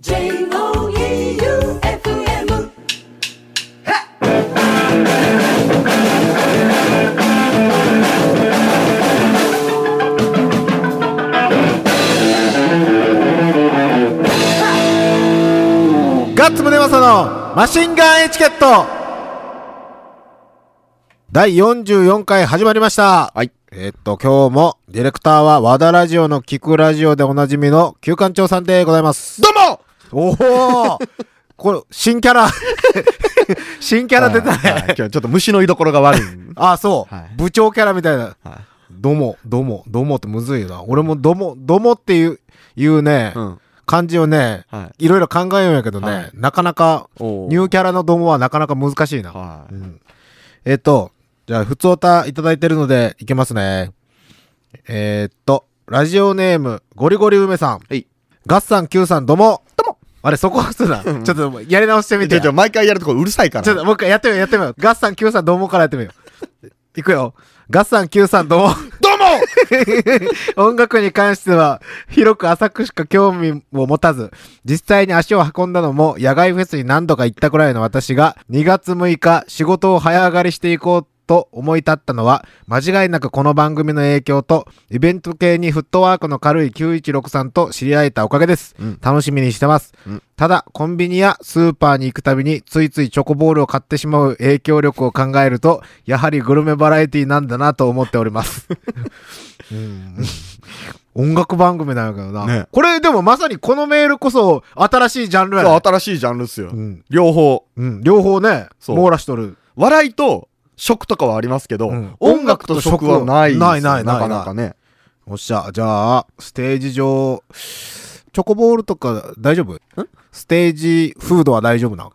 J-O-E-U-F-M ガッツムネマソのマシンガンエチケット第44回始まりました。はい。えーっと、今日もディレクターは和田ラジオの聞くラジオでおなじみの旧館長さんでございます。どうもおおこれ、新キャラ 新キャラ出たはいはいね。今日ちょっと虫の居所が悪い。あ、そう、はい部長キャラみたいな。はども、ども、どもってむずいよな。俺もども、どもっていう、いうね、い。うん。漢字をね、はいろいろ考えようんやけどね、はいなかなか、おニューキャラのどもはなかなか難しいな。はい。うんえっ、と、じゃあ、ふつおたいただいてるので、いけますね。えーっと、ラジオネーム、ゴリゴリ梅さん。はい。ガッサン Q さん、どうも。あれ、そこ押すな。ちょっと、やり直してみて。ちょ毎回やるとこうるさいから。ちょっと、もう一回やってみよう、やってみよう。ガッサン Q さん、どうもからやってみよう。いくよ。ガッサン Q さん、どうも。どうも音楽に関しては、広く浅くしか興味を持たず、実際に足を運んだのも、野外フェスに何度か行ったくらいの私が、2月6日、仕事を早上がりしていこうと思い立ったのは、間違いなくこの番組の影響と、イベント系にフットワークの軽い916さんと知り合えたおかげです。うん楽しみにしてます。うんただ、コンビニやスーパーに行くたびについついチョコボールを買ってしまう影響力を考えると、やはりグルメバラエティなんだなと思っております。うん音楽番組なんやけどな。ねこれでもまさにこのメールこそ新しいジャンルやねそう、新しいジャンルっすよう。ん。両方。うん。両方ね、網羅しとる。笑いと食とかはありますけどうん、音楽と食はないですよ。ないないないなかなかね。おっしゃ、じゃあ、ステージ上、チョコボールとか大丈夫？ステージフードは大丈夫な？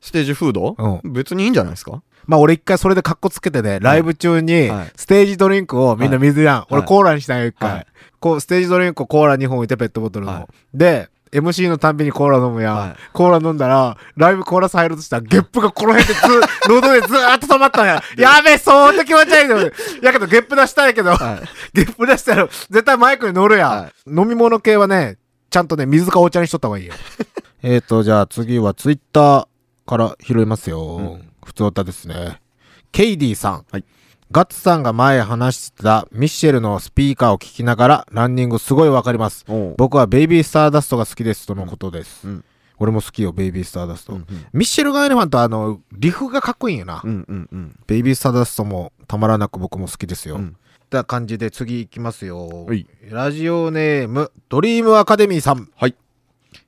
ステージフード？うん。別にいいんじゃないですか？まあ俺一回それでカッコつけてね、ライブ中にはい、ステージドリンクをみんな水やん。俺はい。コーラにしたんよ一回。はい。こう、ステージドリンクをコーラ2本置いてペットボトルはの。で、MC のたんびにコーラ飲むやん。はいコーラ飲んだら、ライブコーラス入るとしたら、ゲップがこの辺でず、喉でずーっと止まったんや。やべえ、相当気持ち悪いの。やけど、ゲップ出したいけど、はい。ゲップ出したら、絶対マイクに乗るやん。は飲み物系はね、ちゃんとね、水かお茶にしとった方がいいよ。えーと、じゃあ次はツイッターから拾いますよ。ん普通歌ですね。ケイディさん。はいガッツさんが前話してたミッシェルのスピーカーを聞きながらランニングすごいわかります。僕はベイビースターダストが好きですとのことです。うん俺も好きよ、ベイビースターダスト。うんうんミッシェル・ガイネファンとあの、リフがかっこいいんよな。うんうんうん。ベイビースターダストもたまらなく僕も好きですよ。うんって感じで次行きますよ。はいラジオネーム、ドリームアカデミーさん。はい。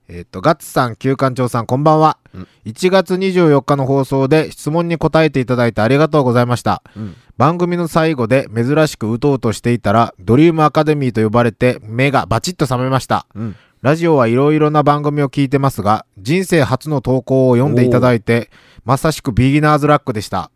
えっ、と、ガッツさん、旧館長さん、こんばんは。うん1月24日の放送で質問に答えていただいてありがとうございました。うん番組の最後で珍しくうとうとしていたら、ドリームアカデミーと呼ばれて目がバチッと覚めました。うん。ラジオはいろいろな番組を聞いてますが、人生初の投稿を読んでいただいて、まさしくビギナーズラックでした。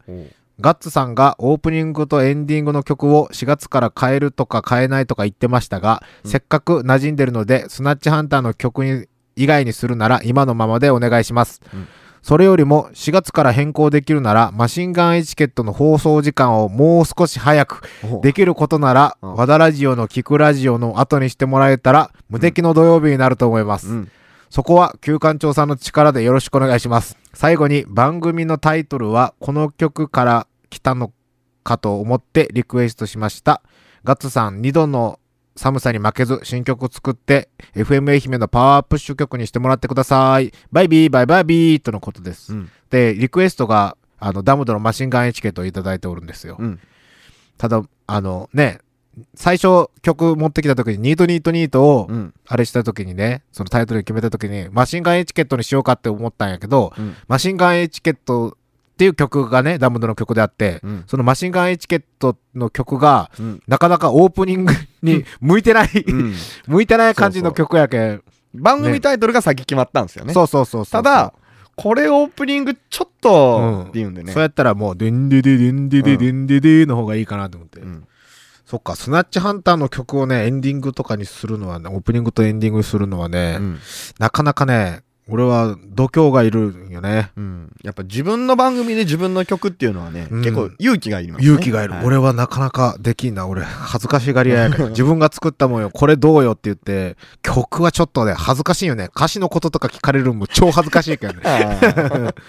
ガッツさんがオープニングとエンディングの曲を4月から変えるとか変えないとか言ってましたが、うんせっかく馴染んでるので、スナッチハンターの曲に以外にするなら今のままでお願いします。うんそれよりも4月から変更できるならマシンガンエチケットの放送時間をもう少し早くできることなら、うん和田ラジオの聞くラジオの後にしてもらえたら無敵の土曜日になると思います。うん。そこは旧館長さんの力でよろしくお願いします。最後に番組のタイトルはこの曲から来たのかと思ってリクエストしました。ガッツさん2度の寒さに負けず新曲を作って FM 愛媛のパワープッシュ曲にしてもらってください。バイビーバイバイビーとのことです。うん。で、リクエストがあのダムドのマシンガンエチケットをいただいておるんですよ。うん。ただ、あのね、最初曲持ってきた時にニートニートニートをうん。あれした時にね、そのタイトルに決めた時に、マシンガンエチケットにしようかって思ったんやけど、うん。マシンガンエチケットっていう曲がね、ダムドの曲であって、うん。そのマシンガンエチケットの曲が、うん。なかなかオープニングに向いてない、うん。向いてない感じの曲やけん。番組タイトルが先決まったんですよね。そうそうそうそう。ただ、これオープニングちょっとって言うんでねそう。やったらもう、デンデデデンデデデンデデの方がいいかなと思って。うんそっか、スナッチハンターの曲をね、エンディングとかにするのはね、オープニングとエンディングにするのはね、うんなかなかね、俺は度胸がいるんよね。うん。やっぱ自分の番組で自分の曲っていうのはね、うん結構勇気がいりますね。勇気がいる。はい俺はなかなかできんな。俺、恥ずかしがり屋やから。自分が作ったもんよ。これどうよって言って、曲はちょっとね、恥ずかしいよね。歌詞のこととか聞かれるのも超恥ずかしいけどね。あー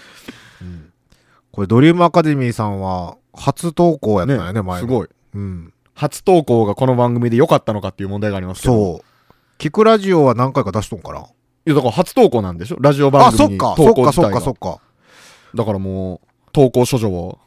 これ、ドリームアカデミーさんは、初投稿やったよね、前の。すごい。うん。初投稿がこの番組で良かったのかっていう問題がありますけど。う。そう。聞くラジオは何回か出しとんかないや、だから初投稿なんでしょ？ラジオ番あ、そ組にっか、投稿そっか、そっか、自体がそっか。だからもう、投稿処女を、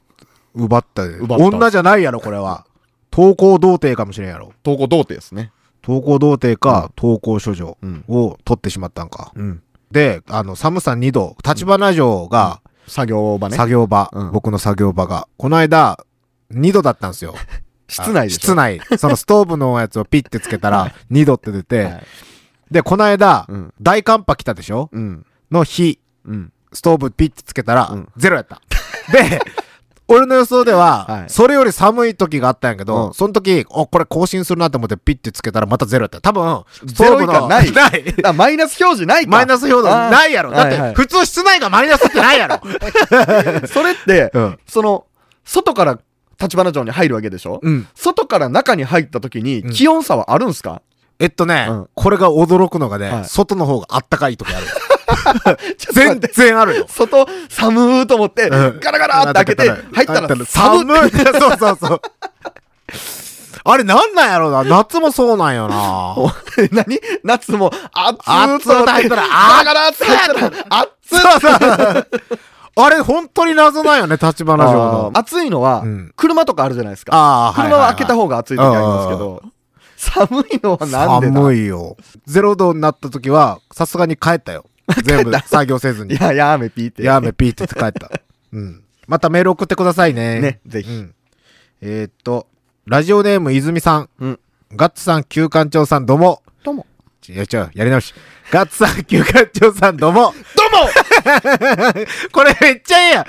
奪ったで。奪った女じゃないやろ、これは。投稿童貞かもしれんやろ。投稿童貞ですね。投稿童貞か、投稿処女うん。を取ってしまったんか。うん。で、あの、寒さ2度、立花城が、作業場ね。作業場、うん僕の作業場が。この間、2度だったんですよ。室内でしょ？室内。そのストーブのやつをピッてつけたら、2度って出て、はいで、この間、うん。大寒波来たでしょ？うん。の日、うん。ストーブピッてつけたら、うんゼロやった。で、俺の予想では、はいそれより寒い時があったんやけど、うんその時、お、これ更新するなと思ってピッてつけたらまたゼロやった。多分、ストゼローブの、以下ないない。あ、マイナス表示ないか。マイナス表示ないやろ。だって、はいはい普通室内がマイナスってないやろ。それって、うん。その、外から立花城に入るわけでしょ？うん。外から中に入った時にうん気温差はあるんすか、えっとね、うんこれが驚くのがね、はい外の方があったかい時ある。全然あるよ。外寒ーと思って、うんガラガラって開けて、入ったら寒寒い。そうそうそう。あれなんなんやろうな？夏もそうなんよな。い。何？夏も暑ー暑と思って、ーと入ったらガラガラって入ったら暑そうそう。あれ本当に謎なんよね、立花城の。暑いのはうん、車とかあるじゃないですか。ああ、車は開けた方方が暑い時ありますけど、寒いのはなんでだ？寒いよ。ゼロ度になった時は、さすがに帰ったよ。全部作業せずにい。や、やめピーって。やめ、ピーって帰った。うん。またメール送ってくださいね。ね、ぜひ。うん。えーっと、ラジオネーム泉さん。うんガッツさん、旧館長さん、どうも。どうも。いや、違う、やり直し。ガッツさん、旧館長さん、どうも。どうもこれめっちゃええやん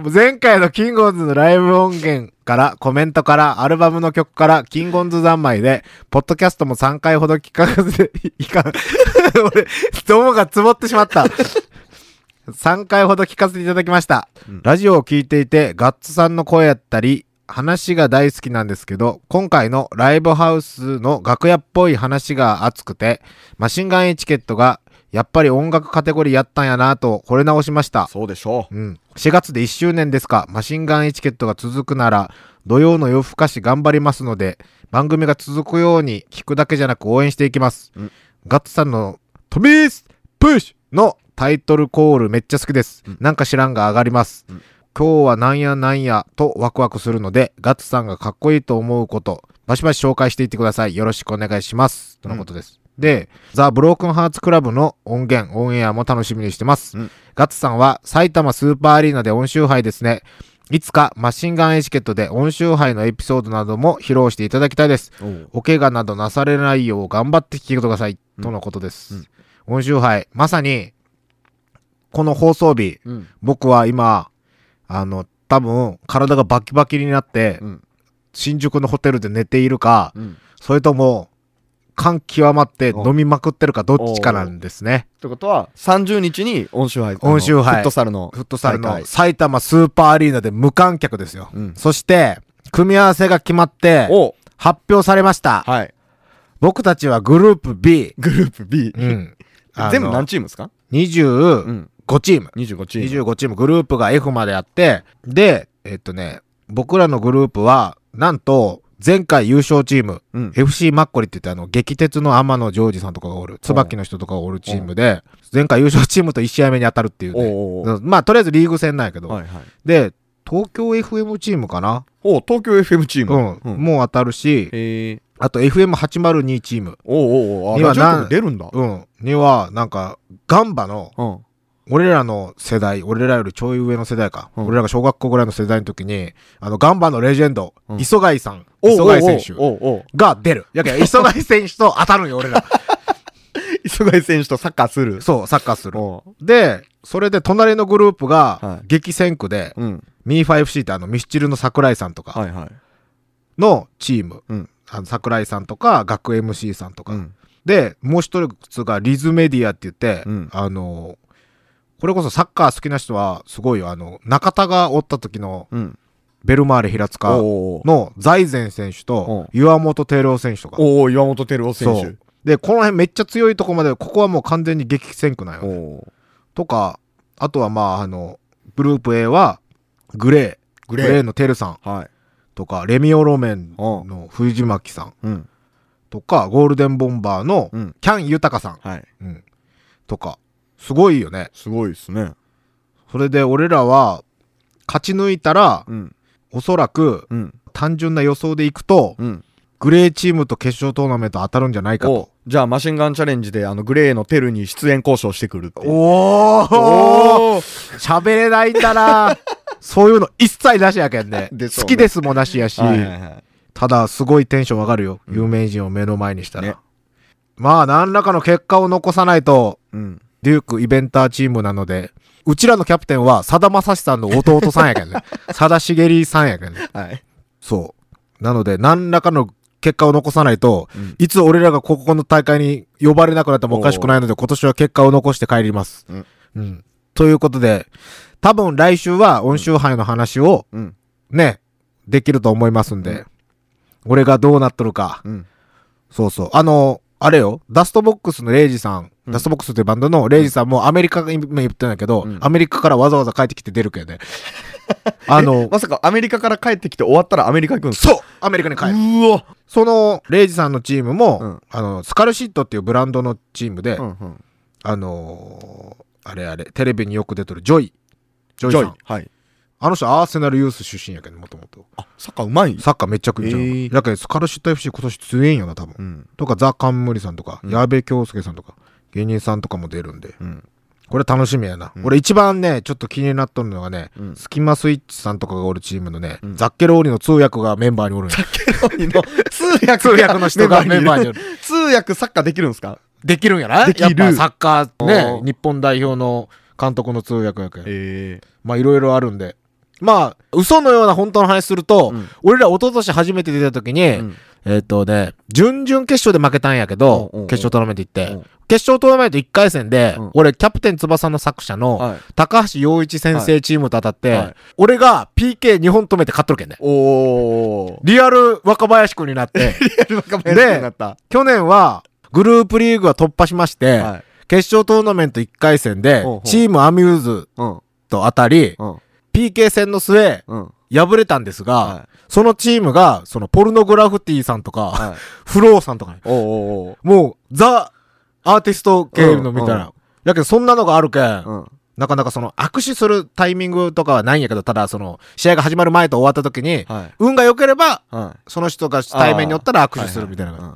前回のキングオンズのライブ音源から、コメントから、アルバムの曲から、キングオンズ三昧で、ポッドキャストも3回ほど聞かせて、いかん。俺、どうが積もってしまった。3回ほど聞かせていただきました。うんラジオを聞いていて、ガッツさんの声やったり、話が大好きなんですけど、今回のライブハウスの楽屋っぽい話が熱くて、マシンガンエチケットが、やっぱり音楽カテゴリーやったんやなと、惚れ直しました。そうでしょうん。4月で1周年ですか、マシンガンエチケットが続くなら、土曜の夜更かし頑張りますので、番組が続くように聞くだけじゃなく応援していきます。うんガッツさんのトミースプッシュのタイトルコールめっちゃ好きです。うんなんか知らんが上がります。うん今日はなんやなんやとワクワクするので、ガッツさんがかっこいいと思うこと、バシバシ紹介していってください。よろしくお願いします。とのことです。で、ザ・ブロークンハーツクラブの音源、オンエアも楽しみにしてます。うんガッツさんは埼玉スーパーアリーナで音集杯ですね。いつかマシンガンエチケットで音集杯のエピソードなども披露していただきたいです。お怪我などなされないよう頑張って聞いてください。うんとのことです。うん音集杯、まさに、この放送日、うん。僕は今、あの、多分、体がバキバキになって、うん。新宿のホテルで寝ているか、うん。それとも、感極まってお飲みまくってるかどっちかなんですね。ってことは、30日に温州杯。温州杯フットサルの。フットサルの埼玉スーパーアリーナで無観客ですよ。うん。そして、組み合わせが決まって、お発表されました。はい。僕たちはグループ B。グループ B。うん。全部何チームですか？25うん。チーム。25チーム。25チーム、グループが F まであって、で、えっとね、僕らのグループは、なんと、前回優勝チーム、うん。FC マッコリって言ってあの、激鉄の天野ジョージさんとかがおる、椿の人とかがおるチームで、前回優勝チームと1試合目に当たるっていうね。まあ、とりあえずリーグ戦なんやけど、はいはい。で、東京 FM チームかな？おう東京 FM チーうん、ム。もう当たるし、えー。あと FM802 チーム、おうおうおうあ、にはラジ出るんだ。うん、には、なんか、ガンバの、うん。俺らの世代、俺らよりちょい上の世代か。うん俺らが小学校ぐらいの世代の時に、あの、ガンバのレジェンド、うん磯貝さん、磯貝選手が出る。やけん 磯貝選手と当たるんよ、俺ら。磯貝選手とサッカーする？そう、サッカーする。で、それで隣のグループが、はい激戦区で、うん。ミー 5C ってあの、ミスチルの桜井さんとかはいはい。のチーム。うん。あの桜井さんとか、学 MC さんとか。うん。で、もう一つがリズメディアって言って、うんあの、これこそサッカー好きな人はすごいよ。あの、中田がおった時のうん。ベルマーレ平塚おーの財前選手と岩本照夫選手とか。おー岩本照夫選手。で、この辺めっちゃ強いとこまで、ここはもう完全に激戦区なんよね。おーとか、あとはまあ、あの、グループ A は、グレー。グレーのテルさんはい。とか、レミオロメンの藤巻さんうん。とか、ゴールデンボンバーのうん。キャン豊さん、はい。うん、とか、すごいよね。すごいですね。それで俺らは、勝ち抜いたら、うん。おそらく、うん。単純な予想でいくと、うん。グレーチームと決勝トーナメント当たるんじゃないかおと。じゃあマシンガンチャレンジであのグレーのテルに出演交渉してくるっていう。おー喋れないんだな そういうの一切なしやけんね。ね好きですもなしやし、はいはいはい。ただすごいテンション上がるよ。うん有名人を目の前にしたら。ねまあ何らかの結果を残さないと、うん。デュークイベンターチームなので、うちらのキャプテンは、さだまさしさんの弟さんやけんね。さだしげりさんやけんね。はい。そう。なので、何らかの結果を残さないと、うんいつ俺らがここの大会に呼ばれなくなってもおかしくないので、今年は結果を残して帰ります。うんうん。ということで、多分来週は温州杯の話をうん。ね、できると思いますんで、うん俺がどうなっとるか。うん。そうそう。あの、あれよ、ダストボックスのレイジさんダストボックスっていうバンドのレイジさんもアメリカが今言ってんだけど、うんアメリカからわざわざ帰ってきて出るけんね。あの、まさかアメリカから帰ってきて終わったらアメリカ行くんですか？そうアメリカに帰る。うわその、レイジさんのチームも、うんあの、 SKULLSHIT っていうブランドのチームで、うんうん。あのーあれあれ、テレビによく出てるジョイ。ジョイさん。はい。あの人、アーセナルユース出身やけん、もともと。あ、サッカーうまい？サッカーめっちゃくいいじゃん。えーだけど、 SKULLSHIT FC 今年強いんよな、多分。うん。とか、ザ・カンムリさんとか、うん矢部京介さんとか、芸人さんとかも出るんで、うん。これ楽しみやな。うん。俺一番ね、ちょっと気になっとるのがね、うん。スキマスイッチさんとかがおるチームのね、うん。ザッケローニの通訳がメンバーにおるんよの 通訳通訳の人がメンバーにおる。通訳サッカーできるんですか？できるんやな。できるやっぱサッカーおねー、日本代表の監督の通訳やけん。えまあいろいろあるんで。まあ、嘘のような本当の話すると、うん。俺ら一昨年初めて出た時に、えうんえっ、とね、準々決勝で負けたんやけど、うんうんうん決勝トーナメント行って、うん決勝トーナメント1回戦で、うん俺、キャプテン翼の作者の、はい。高橋洋一先生チームと当たって、はいはい俺が PK2 本止めて勝っとるけんね。おー。リアル若林くんになって、リアル若林になった。去年はグループリーグは突破しまして、はい。決勝トーナメント1回戦でチームアミューズうん。と当たり、うん。PK 戦の末、うん。敗れたんですが、はそのチームが、そのポルノグラフティさんとか、はい。フローさんとかね、おーおーおーもう、ザ・アーティスト系のみたいな。やけど、そんなのがあるけん、うん。なかなかその、握手するタイミングとかはないんやけど、ただその、試合が始まる前と終わった時に、はい。運が良ければ、はい。その人が対面におったら握手するみたいな。はは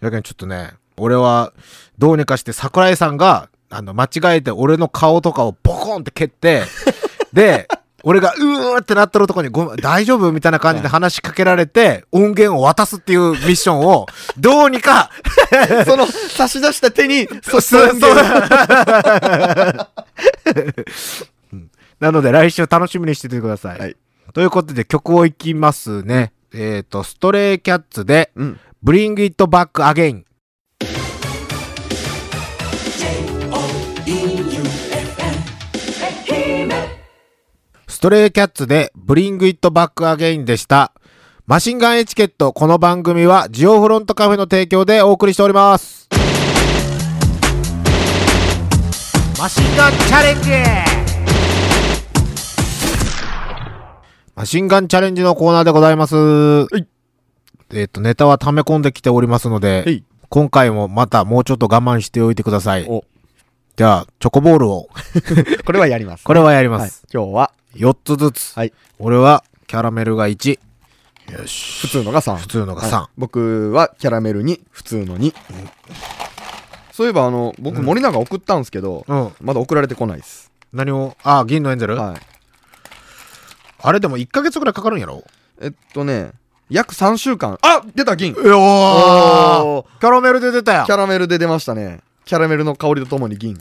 やけん、ちょっとね、俺は、どうにかして桜井さんが、あの、間違えて俺の顔とかをボコンって蹴って、で、俺が、うーってなってるとこに、ごめん、大丈夫？みたいな感じで話しかけられて、音源を渡すっていうミッションを、どうにか、う んその、差し出した手に、そ、そ、そう。うんなので来週楽しみにしててください。はいということで曲をいきますね。えっ、と、ストレイキャッツで、うん。Bring It Back Again。トレイキャッツで Bring It Back Again でした。マシンガンエチケット、この番組はジオフロントカフェの提供でお送りしております。マシンガンチャレンジマシンガンチャレンジのコーナーでございます。いえっ、と、ネタは溜め込んできておりますので、はい。今回もまたもうちょっと我慢しておいてください。お、じゃあ、チョコボールを、これはやります。これはやりはいます。。今日は、4つずつ。はい。俺は、キャラメルが1。よし。普通のが3。普通のが3。はい僕はキャラメルに普通の2、そういえばあの僕森永送ったんですけど、うん。まだ送られてこないです、何を、あ、銀のエンゼル、はい、あれでも1ヶ月くらいかかるんやろ？えっとね約3週間あ出た銀うおーキャラメルで出たよキャラメルで出ましたねキャラメルの香りとともに銀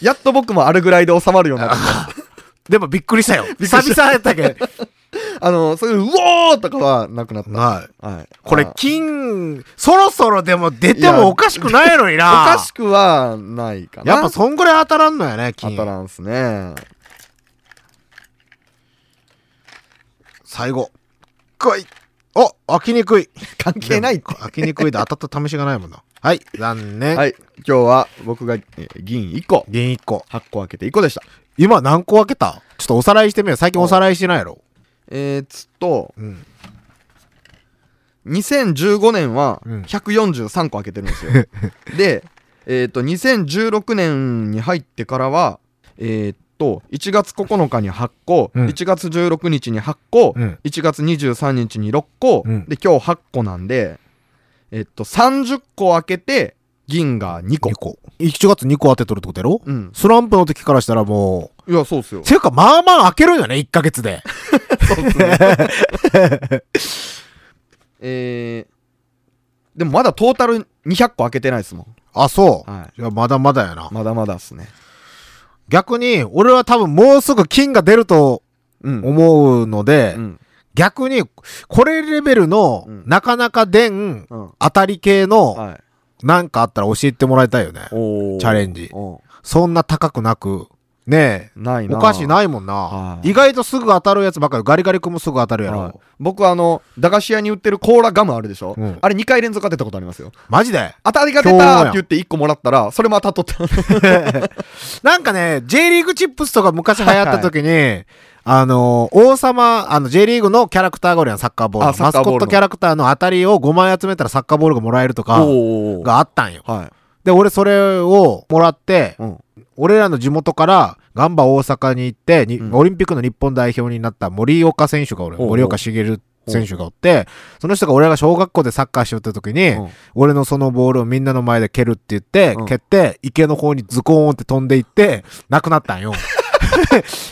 やっと僕もあるぐらいで収まるようになってきたでもびっくりしたよ。りした久々やったけん。あの、そういう、うおーとかはなくなった。ない。はい。これあ、金、そろそろでも出てもおかしくないのにおな。かしくはないかな。やっぱそんぐらい当たらんのやね、当金。たらんすね。最後。来い。お、開きにくい。関係ないって。開きにくいで当たった試しがないもんな。はい、残念。はい。今日は僕がえー銀1個、銀1個。8個開けて1個でした。今何個開けた？ちょっとおさらいしてみよう。最近おさらいしてないやろ。えー、つと、うん。2015年はうん143個開けてるんですよ。で、えっ、と、2016年に入ってからは、えっ、と、1月9日に8個、うん1月16日に8個、うん1月23日に6個、うんで、今日8個なんで、えっ、と、30個開けて、銀が2個2。個。1月2個当てとるってことやろ？うん。スランプの時からしたらもう、いや、そうっすよ。ていうかまあまあ開けるんよね、1ヶ月で。そうっすね。えー、でもまだトータル200個開けてないですもん。あ、そう。はいや、まだまだやな。まだまだっすね。逆に、俺は多分もうすぐ金が出るとうん。思うので、うん。逆に、これレベルの、うんなかなか出ん、うん。当たり系の、はい。なんかあったら教えてもらいたいよね。おーチャレンジそんな高くなく、ねえ、ないな。お菓子ないもんなは。い意外とすぐ当たるやつばっかり、ガリガリ君もすぐ当たるやはいろ。僕あの、駄菓子屋に売ってるコーラガムあるでしょ、うんあれ2回連続当てたことありますよ。マジで？当たりが出たって言って1個もらったら、それも当たっとった。なんかね、J リーグチップスとか昔流行った時に、あの、王様、あの、J リーグのキャラクターがおるやん、サッカーボールの。あサッカーボールのマスコットキャラクターの当たりを5枚集めたらサッカーボールがもらえるとか、おーがあったんよ。はい。で、俺それをもらって、うん。俺らの地元からガンバ大阪に行って、にうんオリンピックの日本代表になった森岡選手がおる。おうおう森岡茂選手がおって、その人が俺が小学校でサッカーしよった時に、うん俺のそのボールをみんなの前で蹴るって言って、うん蹴って、池の方にズコーンって飛んでいって、なくなったんよ。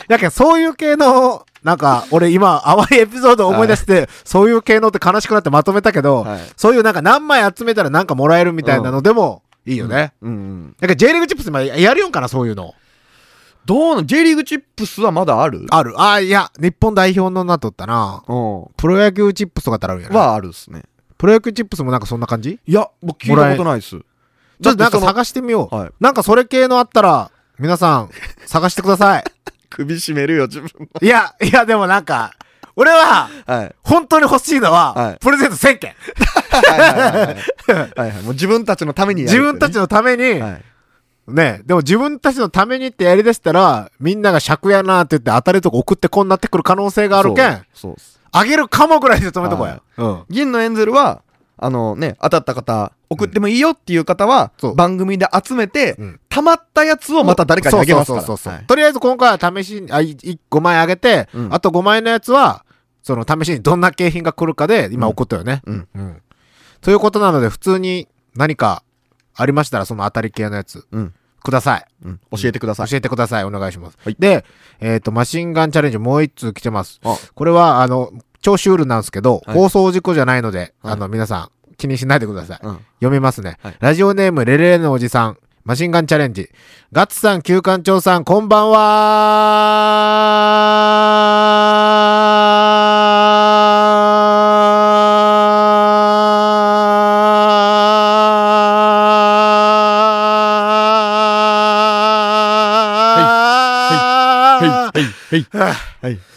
だけど、そういう系の、なんか、俺今、淡いエピソードを思い出して、そういう系のって悲しくなってまとめたけど、はい。そういうなんか何枚集めたらなんかもらえるみたいなのでもいいよね。うんうん。だから J リーグチップス今やるよんかな、そういうの。どうな ?J リーグチップスはまだある？ある。あ、いや、日本代表のなっとったな。うん。プロ野球チップスとかってあるんやな。はあるっすね。プロ野球チップスもなんかそんな感じ？いや、僕聞いたことないっす。ちょっとなんか探してみよう。はい。なんかそれ系のあったら、皆さん、探してください。首絞めるよ、自分いや、いや、でもなんか、俺は、の。はい。本当に欲しいのは、はいプレゼント1000件。はいはいはいはい。はいはい。もう自分たちのためにやるね自分たちのために、はい。ね、でも自分たちのためにってやりだしたら、みんなが尺やなって言って当たりとか送ってこんなってくる可能性があるけん、そう。あげるかもぐらいで止めとこうや。うん。銀のエンゼルは、あのね、当たった方、送ってもいいよっていう方は、そう番組で集めて、うん溜まったやつをまた誰かにあげますから。そうそうそうそう、はいとりあえず今回は試しに、あ、いい5枚あげて、うんあと5枚のやつは、その試しにどんな景品が来るかで、今うん送ったよね。うん。うん。ということなので、普通に何かありましたら、その当たり系のやつ、うん。ください。うん。教えてください。教えてください。お願いします。はいで、えっ、と、マシンガンチャレンジもう一通来てます。あこれは、あの、超シュールなんですけど、はい。放送事故じゃないので、はい。あの、皆さん、気にしないでください。うん。読みますね。はい。ラジオネーム、レレレのおじさん。マシンガンチャレンジ。ガッツさん、旧館長さん、こんばんははい。はい。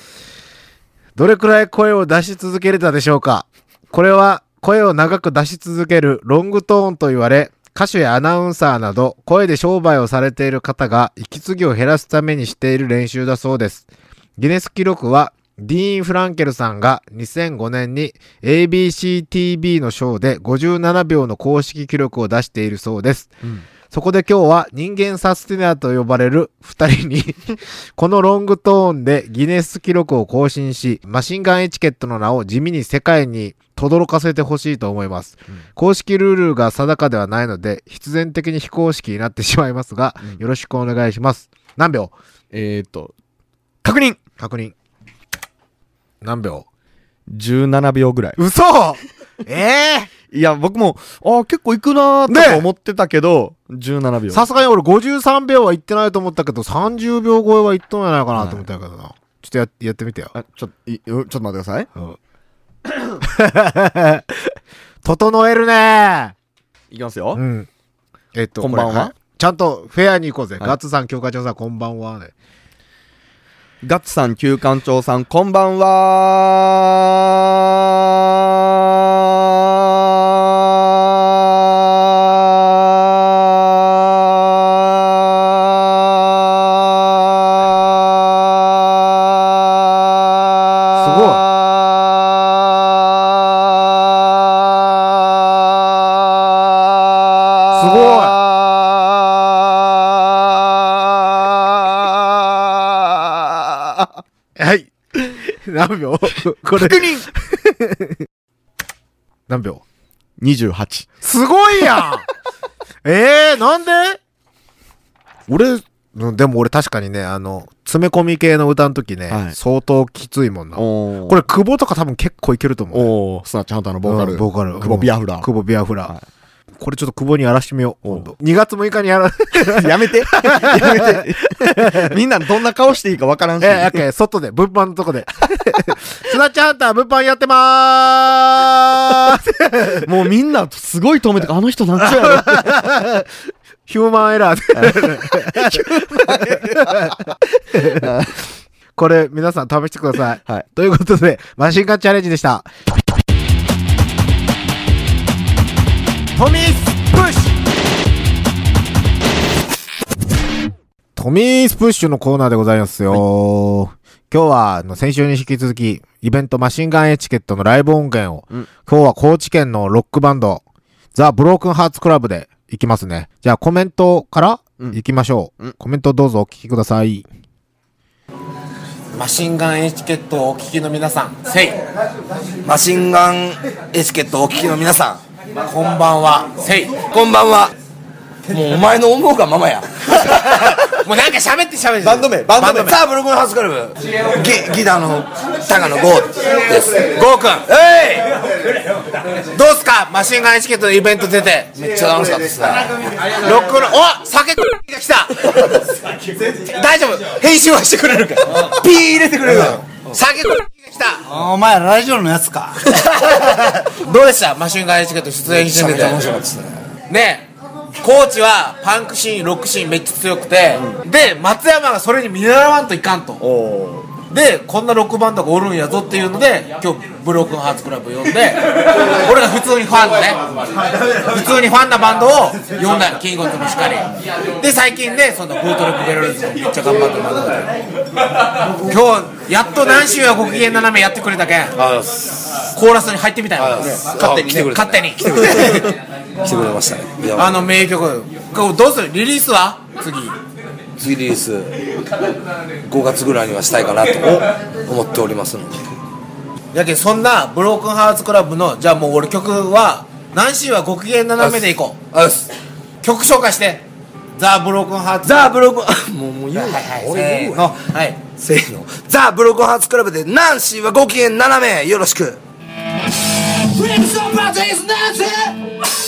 どれくらい声を出し続けれたでしょうか？これは声を長く出し続けるロングトーンと言われ、歌手やアナウンサーなど声で商売をされている方が息継ぎを減らすためにしている練習だそうです。ギネス記録はディーン・フランケルさんが2005年に ABCTV のショーで57秒の公式記録を出しているそうです。うん。そこで今日は人間サスティナーと呼ばれる二人に このロングトーンでギネス記録を更新し、マシンガンエチケットの名を地味に世界に轟かせてほしいと思います。うん公式ルールが定かではないので、必然的に非公式になってしまいますが、うんよろしくお願いします。何秒？えーっと、確認確認。何秒 !17 秒ぐらい。嘘えいや、僕も、ああ、結構いくなーねと思ってたけど、17秒。えさすがに俺53秒はいってないと思ったけど、30秒超えはいっとんやないかなと思ったけどな。ちょっとややってみてよ。あちょっといちょっと待ってください 整えるねいきますよ、うん。えっと、こんばんはこれいちゃんとフェアに行こうぜ。はいガッツさん、教科長さん、こんばんは、ね。ガッツさん旧館長さんこんばんははい。何秒？これ。確認 何秒？28すごいやん えー、なんで？俺、うんでも俺確かにね、あの、詰め込み系の歌の時ね、はい相当きついもんな。ここれ、久保とか多分結構いけると思う。おおスナッチハンターのボーカル、うんボーカル。久保ビアフラ久保ビアフラ。はこれちょっと久保にやらしてみよう。今度2月6日にやら、やめて。やめて。みんなどんな顔していいかわからんし。え、外で、物販のとこで。スナッチハンター物販やってまーす。もうみんなすごい止めてあの人なんちゅうやろヒューマンエラーで。これ、皆さん試してください。はい。ということで、マシンガンチャレンジでした。トミースプッシュトミースプッシュのコーナーでございますよ。今日は、あの、先週に引き続き、イベントマシンガンエチケットのライブ音源を、うん今日は高知県のロックバンド、ザ・ブロークンハーツクラブで行きますね。じゃあコメントからうん行きましょう。うんコメントどうぞお聞きください。マシンガンエチケットをお聞きの皆さん、せい、マシンガンエチケットをお聞きの皆さこんばんは、せい。ん、こんばんは。もうお前の思うがままや。もうなんか喋って喋って。バンド名、バンド名。さあ、ブロックのハウスクラブ。ギギターの高野剛です。ゴーくん、えどうすか？マシンガンエチケットのイベント出て。いめっちゃ楽しかったですね。ロックの、お酒が来た大丈夫編集はしてくれるかピー入れてくれるよ。酒が来た。お前ラジオのやつか。どうでした？マシンガンエチケット出演してみて。面白かったですね。ね。え高知はパンクシーン、ロックシーンめっちゃ強くて、で、松山がそれに見習わんといかんと。で、こんなロックバンドがおるんやぞっていうので、今日、ブロークンハーツクラブ呼んで、俺が普通にファンのね、普通にファンなバンドを呼んだ。キングオブもしかり。で、最近ね、そのブートレックベルルズもめっちゃ頑張ってるバンドで。今日、やっと何週はご機嫌斜めやってくれたけん、コーラスに入ってみたいな。勝手に、来てくれた勝手に。来てくれ来てくれましたね。あの名曲。どうする？リリースは？次。次リリース、5月ぐらいにはしたいかなと。思っておりますので。やけんそんなブロークンハーツクラブのじゃあもう俺曲はナンシーはご機嫌斜めでいこう。あっす。曲紹介して。ザ・ブロークンハーツ。ザ・ブロック、もう、もう言うな。俺せ言うわ。ーの。はいせーの。ザ・ブロックハーツクラブで、ナンシーはご機嫌斜め、よろしく。最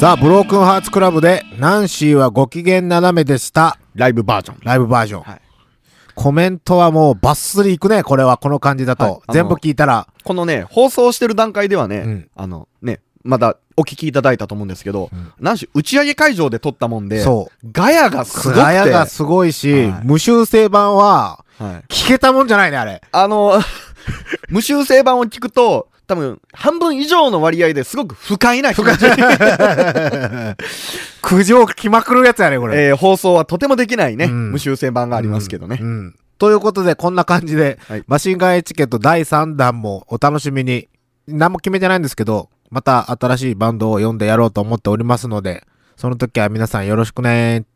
さあ、ブロークンハーツクラブで、ナンシーはご機嫌斜めでした。ライブバージョン。ライブバージョン。はいコメントはもうバッスリいくね、これは、この感じだと。はい全部聞いたら。このね、放送してる段階ではね、うんあのね、まだお聞きいただいたと思うんですけど、なんし打ち上げ会場で撮ったもんで、そう。ガヤがすごくて。ガヤがすごいし、はい無修正版は、はい聞けたもんじゃないね、あれ。あの、無修正版を聞くと、多分、半分以上の割合ですごく不快な気持ち、苦情来まくるやつやね、これ。えー放送はとてもできないね、うん無修正版がありますけどね。うん。ということで、こんな感じで、はいマシンガンエチケット第3弾もお楽しみに。何も決めてないんですけど、また新しいバンドを呼んでやろうと思っておりますので、その時は皆さんよろしくね。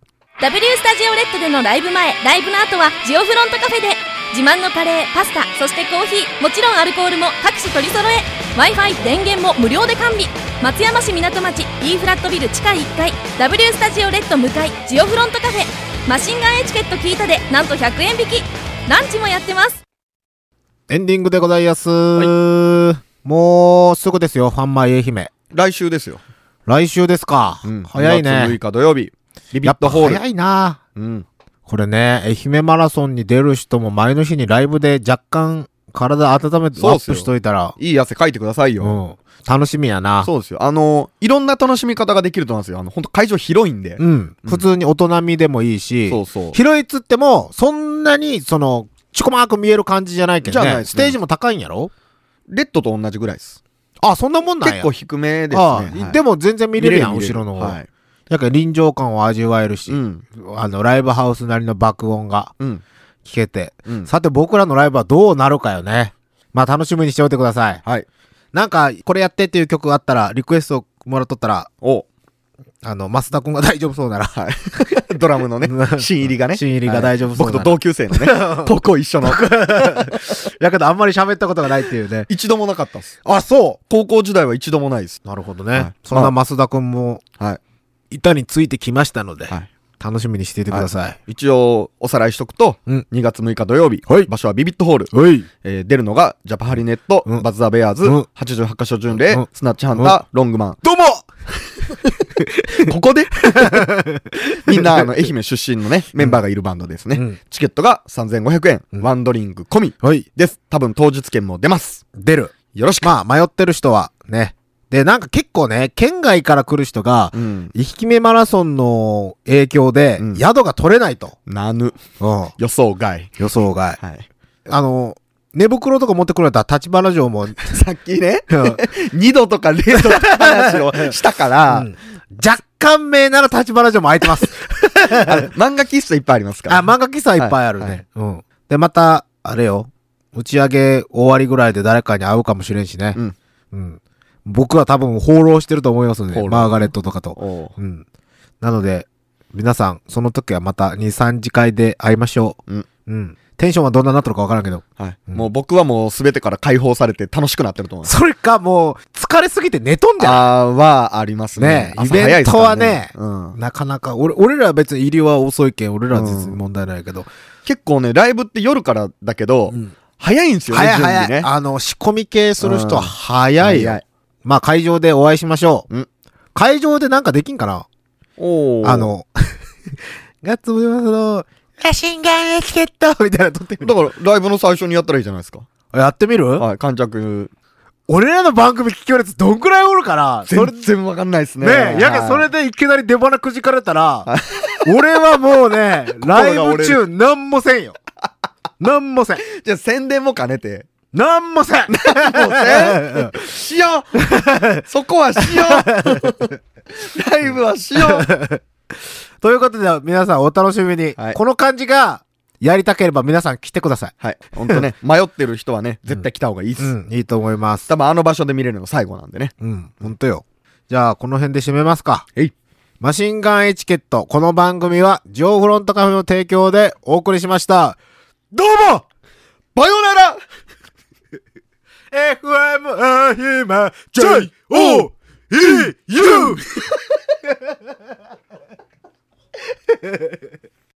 W スタジオレッドでのライブ前、ライブの後はジオフロントカフェで自慢のカレー、パスタ、そしてコーヒー、もちろんアルコールも各種取り揃え Wi-Fi、電源も無料で完備松山市港町 E フラットビル地下1階 W スタジオレッド向かいジオフロントカフェマシンガンエチケット聞いたでなんと100円引きランチもやってますエンディングでございます。もうすぐですよ、ファンマイ愛媛。来週ですよ。来週ですか。うん早い2月6ね。日土曜日、ビビやっぱットホール。早いな。うん。これね、愛媛マラソンに出る人も前の日にライブで若干体温めてアップしといたら、いい汗かいてくださいよ。うん。楽しみやな。そうですよ。あの、いろんな楽しみ方ができると思うんですよ。あの、本当会場広いんで。うん。普通に大人見でもいいし、そうそう。広いっつっても、そんなに、その、ちこまく見える感じじゃないけどね。じゃないねステージも高いんやろ？レッドと同じぐらいです。あ、そんなもんなんや。結構低めですね。ああはいでも全然見れるやん、後ろの方。はい。だから臨場感を味わえるし、うん。あの、ライブハウスなりの爆音がうん。聞けて、うん。さて僕らのライブはどうなるかよね。まあ楽しみにしておいてください。はい。なんか、これやってっていう曲があったら、リクエストもらっとったら、おあの、増田くんが大丈夫そうなら、はい。ドラムのね、新入りがね。新入りが大丈夫そうならはい僕と同級生のね、高校一緒の。やけどあんまり喋ったことがないっていうね。一度もなかったっす。あ、そ高校時代は一度もないです。うなるほどね。はいそんな増田くんも、はい。板についてきましたので、はい。楽しみにしていてください。一応、おさらいしとくと、うん2月6日土曜日、はい場所はビビットホール。おい。えー出るのが、ジャパハリネット、うんバズ・ザ・ベアーズ、うん88カ所巡礼、うんスナッチハンター、ロングマン。どうも ここで？みんな、あの、愛媛出身のね、メンバーがいるバンドですね。うんチケットが3500円、うんワンドリンク込みはい。です。多分当日券も出ます。出る。よろしく。まあ、迷ってる人は、ね。で、なんか結構ね、県外から来る人が、うん。生きめマラソンの影響で、うん宿が取れないと。なぬ。うん。予想外。予想外。はい。あの、寝袋とか持ってくれたら立花城も、さっきね、うん 2度とか0度って話をしたから、うん若干名なら立花城も空いてます。漫画喫茶いっぱいありますから。あ、漫画喫茶いっぱいあるね。はいはいうん。で、また、あれよ。打ち上げ終わりぐらいで誰かに会うかもしれんしね。うん。うん。僕は多分放浪してると思いますので、マーガレットとかと。おううん。なので、皆さん、その時はまた2、3次会で会いましょう。うん。うん。テンションはどんなになってるかわからんけど。はい。うんもう僕はもう全てから解放されて楽しくなってると思います。それかもう、疲れすぎて寝とんじゃん。あーはありますね。ねイベントうん。なかなか、俺、俺らは別に入りは遅いけん、俺らは全然問題ないけど。結構ね、ライブって夜からだけど、うん早いんですよね、早い早い。ね。あの、仕込み系する人はうん早いよ。早いまあ会場でお会いしましょう。うん会場でなんかできんかな？おーあ、の、ガッツムリマスの、マシンガンエチケットみたいなの撮ってみる。だからライブの最初にやったらいいじゃないですか。やってみる？はい、観客、俺らの番組聞きよるやつどんくらいおるかなそれ全然わかんないですね。ねえ、やけはいそれでいきなり出花くじかれたら、俺はもうね、ライブ中なんもせんよ。なんもせん。じゃあ宣伝も兼ねて、なんもせん。もうせしよう そこはしようライブはしようということで、皆さんお楽しみに。はいこの感じが、やりたければ皆さん来てください。はい。ほんとね、迷ってる人はね、絶対来た方がいいです。うん、いいと思います。多分あの場所で見れるの最後なんでね。うん、ほんとよ。じゃあ、この辺で締めますか。えい。マシンガンエチケット。この番組は、ジョーフロントカフェの提供でお送りしました。どうもバヨナラ !FM アヒマ J-O E-U!